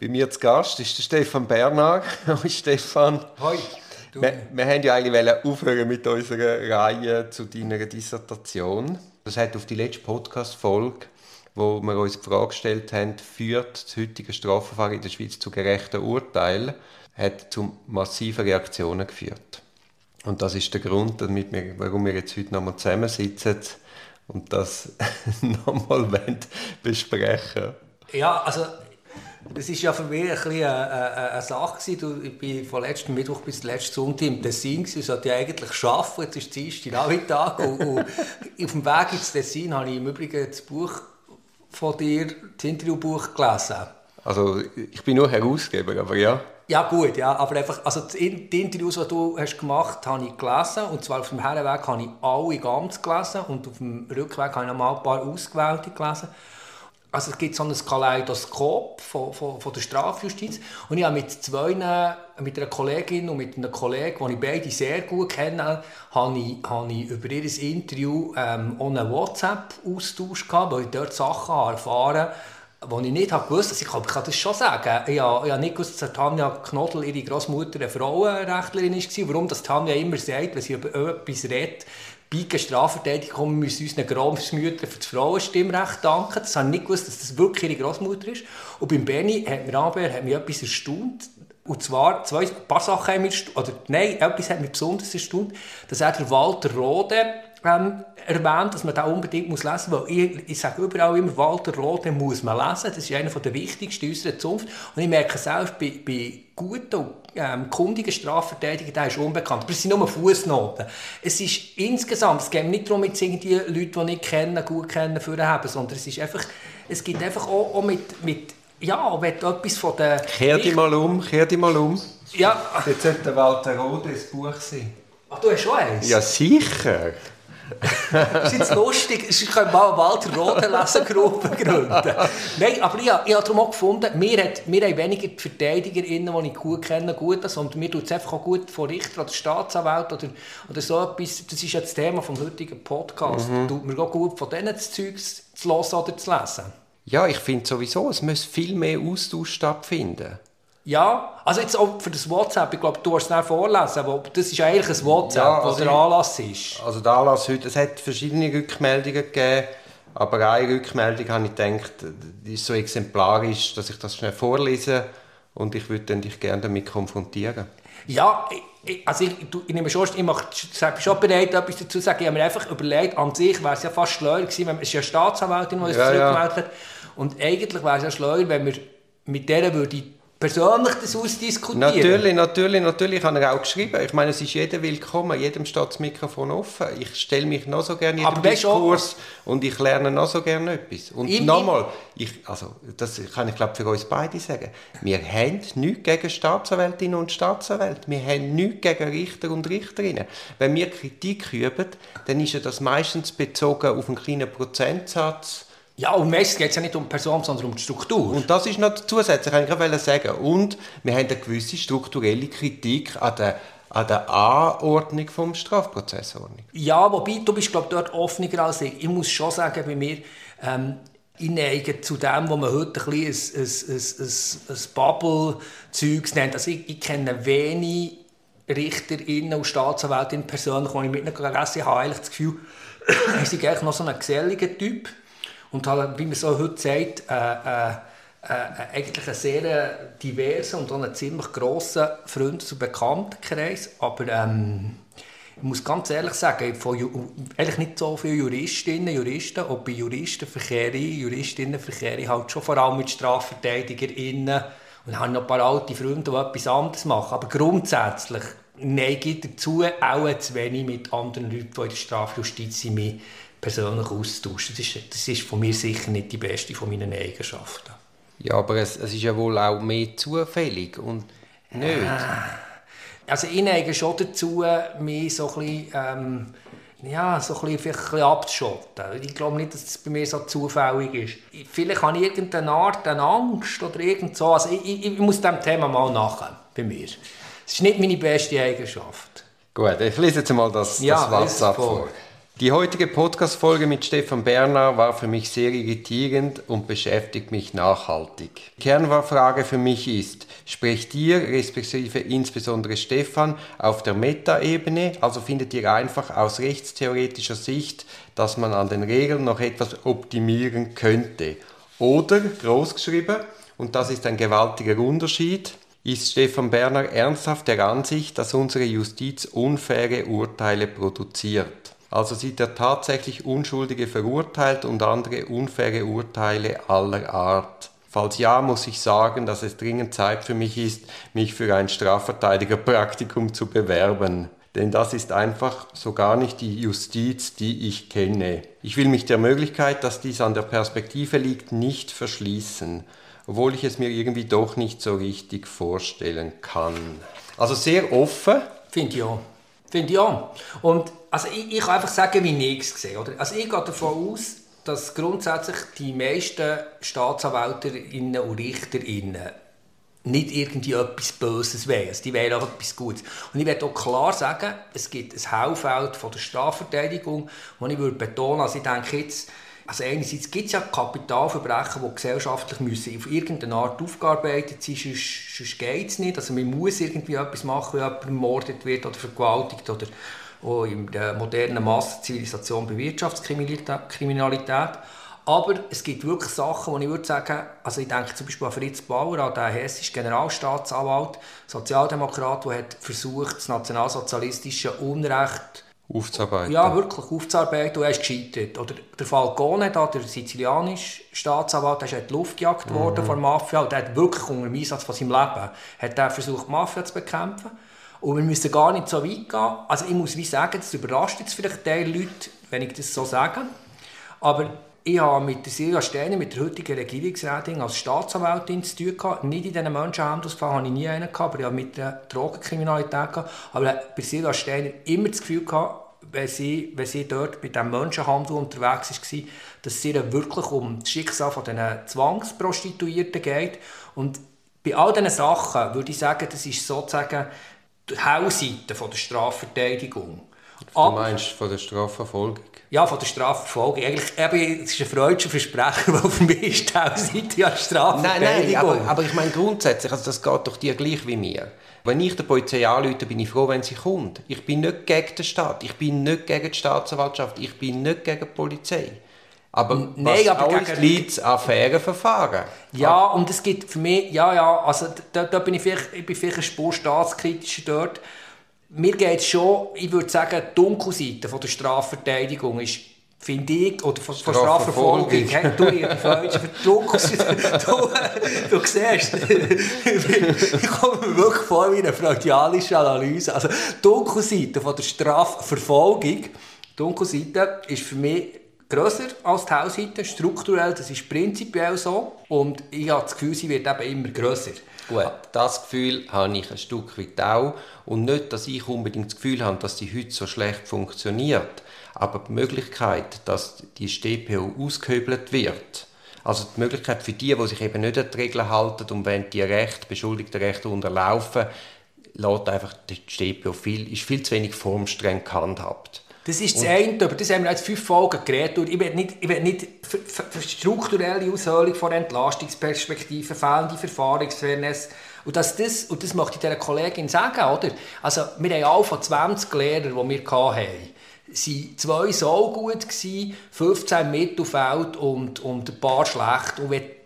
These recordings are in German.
Bei mir zu Gast ist der Stefan Bernhard. Hallo Stefan. Hoi. Wir, wir haben ja eigentlich aufhören mit unserer Reihe zu deiner Dissertation. Das hat auf die letzte Podcast-Folge, wo wir uns die Frage gestellt haben, führt das heutige Strafverfahren in der Schweiz zu gerechten Urteilen, hat zu massiven Reaktionen geführt. Und das ist der Grund, damit wir, warum wir jetzt heute nochmal zusammensitzen und das nochmal besprechen Ja, also das war ja für mich ein bisschen eine, eine, eine Sache. Du, ich war von letzten Mittwoch bis letzten Sonntag im Tessin. Ich sollte ja eigentlich arbeiten. Jetzt ist der Nachmittag. und, und auf dem Weg ins Tessin habe ich im Übrigen das Buch von dir, das Interviewbuch, gelesen. Also ich bin nur Herausgeber, aber ja. Ja gut, ja, aber einfach, also die Interviews, die du hast gemacht hast, habe ich gelesen. Und zwar auf dem Herrenweg habe ich alle ganz gelesen und auf dem Rückweg habe ich noch mal ein paar ausgewählte gelesen. Also es gibt so ein Kaleidoskop von, von, von der Strafjustiz und ich habe mit zwei, mit einer Kollegin und mit einem Kollegen, die ich beide sehr gut kenne, habe ich, habe ich über ihr Interview ähm, ohne WhatsApp-Austausch gehabt, weil ich dort Sachen erfahren habe, die ich nicht gewusst habe. Ich kann, ich kann das schon sagen. Ich habe, ich habe nicht gewusst, dass Tanja Knodel, ihre Großmutter, eine Frauenrechtlerin war. Warum das Tanja immer sagt, wenn sie über etwas redet, bei Strafverteidigung müssen unseren Großmüttern für das Frauenstimmrecht danken. Das habe ich nicht gewusst, dass das wirklich ihre Großmutter ist. Und beim Benny hat mir aber hat mich etwas erstaunt. Und zwar, zwei, ein paar Sachen haben mich, oder nein, etwas hat mich besonders erstaunt, dass er Walter Rode ähm, erwähnt, dass man da unbedingt muss lesen muss. Weil ich, ich sage überall immer, Walter Rode muss man lesen. Das ist einer der wichtigsten unserer Zunft. Und ich merke selbst bei, bei guten und ähm, kundigen Strafverteidigern, der ist unbekannt. Aber es sind nur Fußnoten. Es ist insgesamt, es geht nicht darum, jetzt irgendwie Leute, die ich kenne, gut kennen, für haben, sondern es ist einfach, es gibt einfach auch, auch mit, mit ja, wenn etwas von der... Kehr dich mal um, kehr dich mal um. Ja. Jetzt sollte Walter Rode ein Buch sein. Ach, du hast schon eins? Ja, sicher. Das ist jetzt lustig. Ich könnte mal eine Walter Roden Lesegruppe gründen. Nein, aber ich, ich habe darum auch gefunden, wir, hat, wir haben weniger die VerteidigerInnen, die ich gut kenne, gut, sondern mir tut es einfach auch gut von Richter oder Staatsanwalt oder, oder so etwas. Das ist ja das Thema des heutigen Podcasts. Mhm. Tut mir auch gut, von diesen Zeugs zu hören oder zu lesen. Ja, ich finde sowieso, es muss viel mehr Austausch stattfinden. Ja, also jetzt auch für das WhatsApp, ich glaube, du hast es nicht vorlesen, wo, das ist eigentlich ein WhatsApp, ja, also wo der Anlass ist. Also der Anlass heute, es hat verschiedene Rückmeldungen gegeben, aber eine Rückmeldung habe ich gedacht, die ist so exemplarisch, dass ich das schnell vorlese und ich würde dich gerne damit konfrontieren. Ja, ich, also ich, ich nehme schon, ich mache, bin schon bereit, etwas dazu zu sagen. Ich habe mir einfach überlegt, an sich wäre es ja fast schleuer gewesen, wenn, es ist ja eine Staatsanwältin, die es ja, zurückgemeldet ja. hat, und eigentlich wäre es ja schleuer, wenn wir mit der würde persönlich das ausdiskutieren? Natürlich, natürlich, natürlich habe er auch geschrieben. Ich meine, es ist jeder willkommen, jedem steht das Mikrofon offen. Ich stelle mich noch so gerne in den Diskurs und ich lerne noch so gerne etwas. Und nochmal, ich, also, das kann ich glaube für uns beide sagen, wir haben nichts gegen Staatsanwältinnen und Staatsanwälte. Wir haben nichts gegen Richter und Richterinnen. Wenn wir Kritik üben, dann ist ja das meistens bezogen auf einen kleinen Prozentsatz ja, und meistens geht es ja nicht um die Person, sondern um die Struktur. Und das ist noch zusätzlich, ich gerade sagen. Und wir haben eine gewisse strukturelle Kritik an der an der Anordnung des Strafprozessordnung. Ja, wobei, du bist, glaube dort offener als ich. Ich muss schon sagen, bei mir, ähm, ich neige zu dem, was man heute ein bisschen ein, ein, ein, ein Bubble-Zeugs nennt. Also ich, ich kenne wenig Richterinnen und Staatsanwältinnen persönlich, die ich mit ihnen gegessen habe. eigentlich das Gefühl, sie sind eigentlich noch so ein geselliger Typ und halt, wie man so heute sagt, äh, äh, äh, eigentlich einen sehr diversen und auch einen ziemlich grossen Freundes- und Bekanntenkreis. Aber ähm, ich muss ganz ehrlich sagen, von, eigentlich nicht so viele Juristinnen, Juristen, auch bei Juristen verkehre Juristinnen verkehre halt schon vor allem mit StrafverteidigerInnen und habe noch ein paar alte Freunde, die etwas anderes machen. Aber grundsätzlich neige ich dazu, auch zu wenig mit anderen Leuten, die in der Strafjustiz sind, persönlich austauschen. Das ist, das ist von mir sicher nicht die beste von meinen Eigenschaften. Ja, aber es, es ist ja wohl auch mehr zufällig und nicht. Also ich neige schon dazu, mich so ein bisschen, ähm, ja, so ein bisschen, vielleicht ein bisschen abzuschotten. Ich glaube nicht, dass es bei mir so zufällig ist. Vielleicht habe ich irgendeine Art eine Angst oder irgend so. Also ich, ich, ich muss dem Thema mal nachher bei mir. Es ist nicht meine beste Eigenschaft. Gut, ich lese jetzt mal das, ja, das WhatsApp vor. vor. Die heutige Podcast-Folge mit Stefan Berner war für mich sehr irritierend und beschäftigt mich nachhaltig. Die Kernfrage für mich ist, sprecht ihr, respektive insbesondere Stefan, auf der Meta-Ebene, also findet ihr einfach aus rechtstheoretischer Sicht, dass man an den Regeln noch etwas optimieren könnte? Oder, großgeschrieben, und das ist ein gewaltiger Unterschied, ist Stefan Berner ernsthaft der Ansicht, dass unsere Justiz unfaire Urteile produziert? Also sieht er tatsächlich Unschuldige verurteilt und andere unfaire Urteile aller Art. Falls ja, muss ich sagen, dass es dringend Zeit für mich ist, mich für ein Strafverteidigerpraktikum zu bewerben. Denn das ist einfach so gar nicht die Justiz, die ich kenne. Ich will mich der Möglichkeit, dass dies an der Perspektive liegt, nicht verschließen, obwohl ich es mir irgendwie doch nicht so richtig vorstellen kann. Also sehr offen. Finde ich auch. Finde ich auch. Und also ich, ich kann einfach sagen, wie ich es sehe. Oder? Also ich gehe davon aus, dass grundsätzlich die meisten Staatsanwälterinnen und Richterinnen nicht irgendwie etwas Böses wollen. Also die wollen auch etwas Gutes. Und ich werde auch klar sagen, es gibt ein Haufeld von der Strafverteidigung, wo ich würde betonen, also ich denke jetzt, also einerseits gibt es ja Kapitalverbrechen, die gesellschaftlich müssen auf irgendeine Art aufgearbeitet sein, sonst, sonst geht es nicht. Also man muss irgendwie etwas machen, wenn jemand ermordet wird oder vergewaltigt oder auch in der modernen Massenzivilisation bei Wirtschaftskriminalität. Aber es gibt wirklich Sachen, wo ich würde sagen, also ich denke zum Beispiel an Fritz Bauer, an den hessischen Generalstaatsanwalt, Sozialdemokrat, der hat versucht, das nationalsozialistische Unrecht aufzuarbeiten. Ja, wirklich aufzuarbeiten und er ist gescheitert. Oder der Falcone, da, der sizilianische Staatsanwalt, der ist in die Luft gejagt worden mhm. von der Mafia und der hat wirklich unter dem Einsatz von seinem Leben hat er versucht, die Mafia zu bekämpfen. Und wir müssen gar nicht so weit gehen. Also ich muss wie sagen, das überrascht jetzt vielleicht die Leute, wenn ich das so sage. Aber ich habe mit der Silvia Steiner, mit der heutigen Regierungsrätin als Staatsanwältin zu tun gehabt. Nicht in diesen Menschenhandelsfällen hatte ich nie einen, gehabt, aber ich habe mit der Drogenkriminalität gehabt. Aber bei Silvia Steiner immer das Gefühl gehabt, wenn sie, wenn sie dort mit dem Menschenhandel unterwegs war, dass es ihr wirklich um das Schicksal von diesen Zwangsprostituierten geht. Und bei all diesen Sachen würde ich sagen, das ist sozusagen die Hellseite der Strafverteidigung. Du meinst von der Strafverfolgung? Ja, von der Strafverfolgung. Eigentlich, eben, es ist ein freudscher Versprecher, weil für mich ist Seite ja Strafverfolgung. Nein, nein, aber, aber, ich meine grundsätzlich, also das geht doch dir gleich wie mir. Wenn ich der Polizei anrufe, bin ich froh, wenn sie kommt. Ich bin nicht gegen den Staat, ich bin nicht gegen die Staatsanwaltschaft, ich bin nicht gegen die Polizei. Aber Nein, was aber alles liegt an fairen Verfahren. Ja, und es gibt für mich, ja, ja, also da, da bin ich vielleicht, ich bin vielleicht ein Spur staatskritischer dort, mir geht es schon, ich würde sagen, die Dunkelseite von der Strafverteidigung ist finde ich, oder von, von Strafverfolgung, hey, du, die falsche Dunkelseite, du, du siehst, ich komme mir wirklich vor wie eine freudianische Analyse, also die Dunkelseite von der Strafverfolgung, Dunkelseite ist für mich grösser als die Hellseite, strukturell, das ist prinzipiell so und ich habe das Gefühl, sie wird eben immer grösser. Gut, das Gefühl habe ich ein Stück weit auch. Und nicht, dass ich unbedingt das Gefühl habe, dass sie heute so schlecht funktioniert. Aber die Möglichkeit, dass die StPO ausgehöbelt wird, also die Möglichkeit für die, die sich eben nicht an die Regeln halten und wenn die Rechte, beschuldigte Rechte unterlaufen, lässt einfach die StPO viel, ist viel zu wenig formstreng gehandhabt. Das ist das eine, über das haben wir jetzt fünf Folgen geredet. Und ich will nicht, ich will nicht für, für, strukturelle Aushöhlung von Entlastungsperspektiven, fehlende Verfahrensfairness. Und das, das, und das möchte ich dieser Kollegin sagen, oder? Also, wir haben alle von 20 Lehrern, die wir hatten, sind zwei so gut gewesen, 15 Mittelfeld und, und ein paar schlecht. Und wenn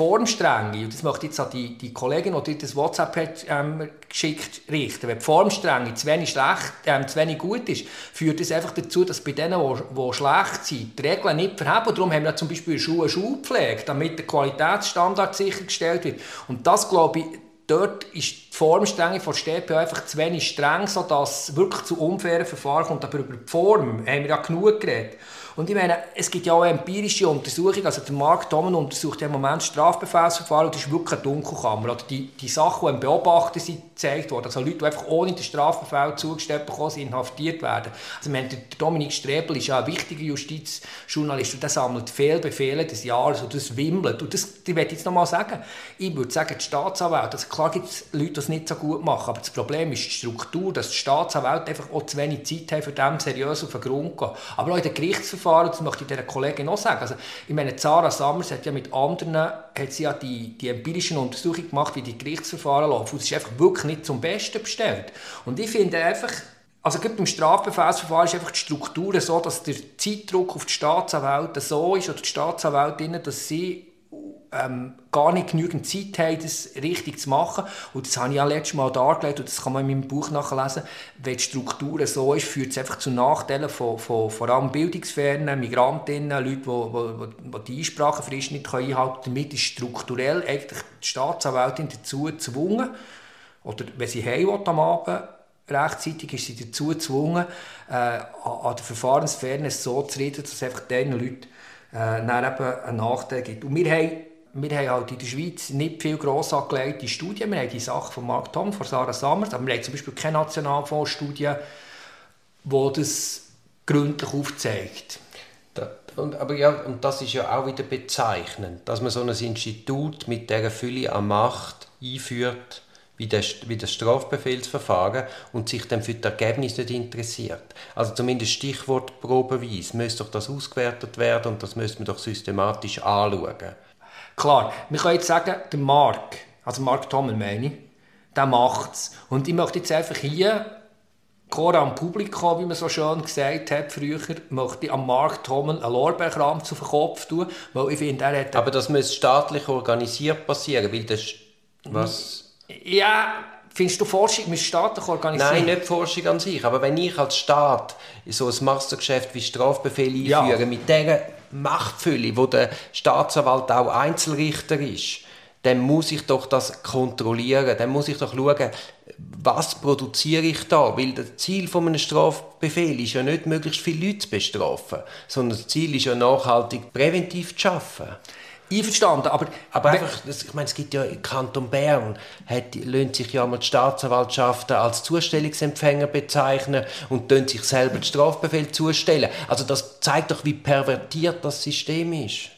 Formstrenge, und das möchte jetzt an die, die Kollegin, die dir das WhatsApp hat, ähm, geschickt richten, wenn die Formstrenge zu wenig, schlecht, ähm, zu wenig gut ist, führt das einfach dazu, dass bei denen, die, schlecht sind, die Regeln nicht verheben. Darum haben wir zum Beispiel Schuhe Schulpflege, damit der Qualitätsstandard sichergestellt wird. Und das, glaube ich, dort ist die Formstrenge von StPO einfach zu wenig streng, sodass es wirklich zu unfairen Verfahren kommt. Aber über die Form haben wir ja genug geredet. Und ich meine, es gibt ja auch empirische Untersuchungen, also der Mark Domen untersucht im Moment Strafbefehlsverfahren und das ist wirklich eine Dunkelkammer. Oder die, die Sachen, die im Beobachter sind, gezeigt worden, also Leute, die einfach ohne den Strafbefehl zugestellt bekommen inhaftiert werden. Also meine, der Dominik Strebel ist ja ein wichtiger Justizjournalist und der sammelt Fehlbefehle des Jahres und das wimmelt. Und das, ich möchte jetzt noch mal sagen, ich würde sagen, die Staatsanwälte, also klar gibt es Leute, die es nicht so gut machen, aber das Problem ist die Struktur, dass die Staatsanwälte einfach auch zu wenig Zeit haben, für dem seriös auf den Grund zu gehen. Aber auch in den Gerichtsverfahren, das möchte ich dieser Kollegin noch sagen, also ich meine, Sarah Sammers hat ja mit anderen hat sie ja die, die empirischen Untersuchungen gemacht, wie die Gerichtsverfahren laufen. Es ist einfach wirklich nicht zum Besten bestellt. Und ich finde einfach, also gerade beim Strafbefehlsverfahren ist einfach die Struktur so, dass der Zeitdruck auf die Staatsanwälte so ist, oder die Staatsanwältinnen, dass sie ähm, gar nicht genügend Zeit haben, das richtig zu machen. Und das habe ich ja letztes Mal dargelegt und das kann man in meinem Buch nachlesen. Wenn die Struktur so ist, führt es einfach zu Nachteilen von, von vor allem bildungsfernen Migrantinnen, Leuten, die, die, die Einsprachefrist nicht einhalten können. Damit ist strukturell eigentlich die Staatsanwältin dazu gezwungen, oder wenn sie heim am Abend rechtzeitig ist sie dazu gezwungen, äh, an der Verfahrensfairness so zu reden, dass es einfach diesen Leuten äh, einen Nachteil gibt. Und wir haben, wir haben halt in der Schweiz nicht viel gross angelegte Studien. Wir haben die Sache von Mark Tom, von Sarah Summers, aber wir haben zum Beispiel keine Nationalfondsstudie, die das gründlich aufzeigt. Und, aber ja, und das ist ja auch wieder bezeichnend, dass man so ein Institut mit dieser Fülle an Macht einführt, wie das, wie das Strafbefehlsverfahren und sich dann für das Ergebnis nicht interessiert. Also zumindest stichwortprobeweise müsste doch das ausgewertet werden und das müsste man doch systematisch anschauen. Klar, wir können jetzt sagen, der Mark, also Mark Tommel meine ich, der macht es. Und ich möchte jetzt einfach hier Cora am Publikum, wie man so schön gesagt hat früher, möchte ich am Mark Tommel einen Lorbeerkranz auf den Kopf tun, weil ich finde, er hat... Aber das muss staatlich organisiert passieren, weil das... Was... Ja, findest du Forschung mit staatlich organisiert? Nein, nicht Forschung an sich. Aber wenn ich als Staat so ein Mastergeschäft wie Strafbefehl einführe, ja. mit dieser Machtfülle, wo der Staatsanwalt auch Einzelrichter ist, dann muss ich doch das kontrollieren. Dann muss ich doch schauen, was produziere ich da? Weil das Ziel von einem Strafbefehl ist ja nicht, möglichst viele Leute zu bestrafen, sondern das Ziel ist ja nachhaltig präventiv zu arbeiten. Einverstanden, aber... Aber einfach, ich meine, es gibt ja im Kanton Bern, hat, lohnt sich ja mal die Staatsanwaltschaften als Zustellungsempfänger bezeichnen und sich selber den Strafbefehl zustellen. Also das zeigt doch, wie pervertiert das System ist.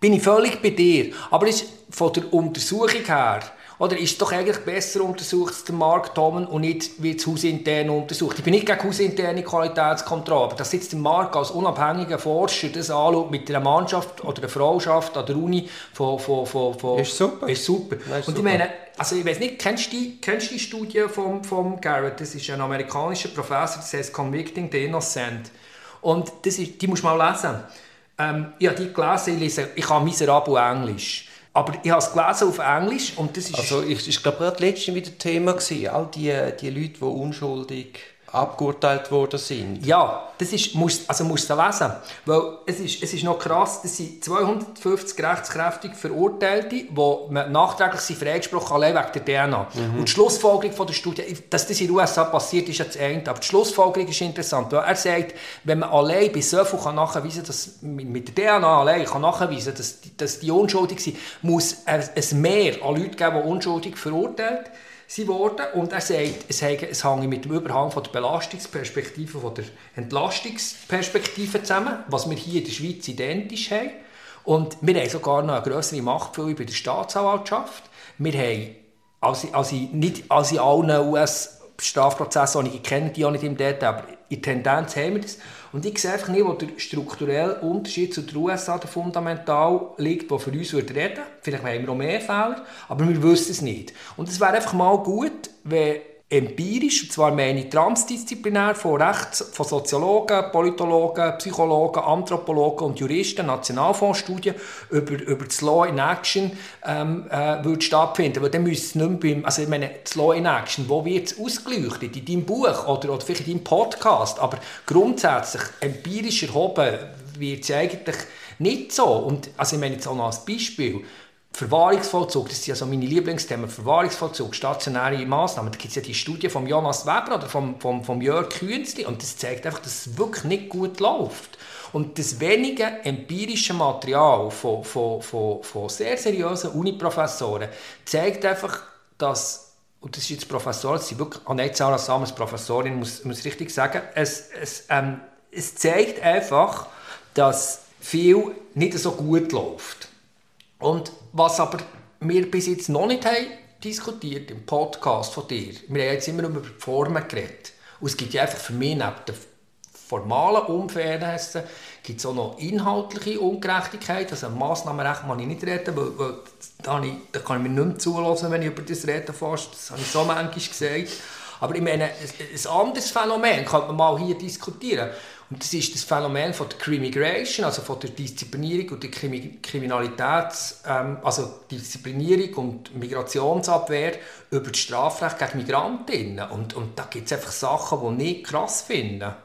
Bin ich völlig bei dir, aber ist von der Untersuchung her oder ist es doch eigentlich besser untersucht, der Markt Tommen und nicht wie das hausintern untersucht? Ich bin nicht gegen hausinterne Qualitätskontrolle, aber dass jetzt der Markt als unabhängiger Forscher das anschaut mit einer Mannschaft oder einer Frauschaft an der Uni von, von, von, von ist super. Ist super. Nein, ist und ich meine, also ich weiß nicht, kennst du die, kennst du die Studie von vom Garrett? Das ist ein amerikanischer Professor, das heißt Convicting the Innocent. Und das ist, die musst du mal lesen. Ähm, ich habe die gelesen, ich, lese, ich kann miserabel Englisch. Aber ich habe es gelesen auf Englisch und das ist... Also ich, ich glaube, gerade letztens wieder Thema gewesen. All die, die Leute, die unschuldig abgeurteilt worden sind. Ja, das ist, musst, also musst du lesen. Weil es ist, es ist noch krass, das sind 250 rechtskräftig Verurteilte, die nachträglich sind freigesprochen allein wegen der DNA. Mhm. Und die Schlussfolgerung von der Studie, dass das in den USA passiert, ist jetzt eine. Aber die Schlussfolgerung ist interessant. Weil er sagt, wenn man allein bei so viel nachweisen kann, dass mit der DNA allein kann nachweisen dass, dass die unschuldig sind, muss es mehr an Leute geben, die unschuldig verurteilt sind worden. Und er sagt, es, es hänge mit dem Überhang von der Belastungsperspektive, von der Entlastungsperspektive zusammen, was wir hier in der Schweiz identisch haben. Und wir haben sogar noch eine größere Machtfülle bei der Staatsanwaltschaft. Wir haben, also, also nicht also in allen US-Strafprozessen, die ich kenne, die auch nicht im Detail, aber in Tendenz haben wir das. Und ich sehe einfach nicht, wo der strukturelle Unterschied zu den USA der fundamental liegt, der für uns reden würde. Vielleicht haben wir auch mehr Fehler, aber wir wissen es nicht. Und es wäre einfach mal gut, wenn empirisch, und zwar meine ich transdisziplinär von Rechts, von Soziologen, Politologen, Psychologen, Anthropologen und Juristen, Nationalfondsstudien über, über das Law in Action ähm, äh, würde stattfinden. Weil dann müsste es nicht beim, also ich meine, das Law in Action, wo wird es ausgeleuchtet? In deinem Buch oder, oder vielleicht in deinem Podcast, aber grundsätzlich empirisch erhoben wird es eigentlich nicht so. Und also ich meine jetzt auch noch als Beispiel, Verwahrungsvollzug, das sind ja so meine Lieblingsthemen, Verwahrungsvollzug, stationäre Massnahmen. Da gibt es ja die Studie von Jonas Weber oder vom, vom, vom Jörg Künzli und das zeigt einfach, dass es wirklich nicht gut läuft. Und das wenige empirische Material von, von, von, von sehr seriösen Uniprofessoren zeigt einfach, dass, und das ist jetzt Professor, das sind wirklich, oh nein, Sarah Samers Professorin, muss, muss ich richtig sagen, es, es, ähm, es zeigt einfach, dass viel nicht so gut läuft. Und was aber wir bis jetzt noch nicht haben, diskutiert im Podcast von dir, wir haben jetzt immer über die Formen geredet. Und es gibt ja einfach für mich neben der formalen Unfairness gibt es auch noch inhaltliche Ungerechtigkeit. Also Massnahmenrecht kann ich nicht reden, weil, weil da, ich, da kann ich mir nicht mehr zulassen, wenn ich über das rede fast. Das habe ich so manchmal gesagt. Aber ich meine, ein anderes Phänomen könnte man mal hier diskutieren. Und das ist das Phänomen von der Crimigration, also von der Disziplinierung und der Kriminalitäts, ähm, also Disziplinierung und Migrationsabwehr über das Strafrecht gegen Migrantinnen. Und, und da gibt es einfach Sachen, die ich krass finde.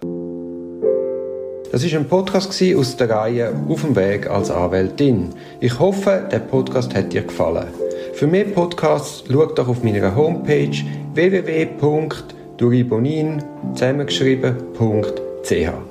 Das ist ein Podcast aus der Reihe Auf dem Weg als Anwältin. Ich hoffe, der Podcast hat dir gefallen. Für mehr Podcasts schau doch auf meiner Homepage www.duribonin zusammengeschrieben.ch.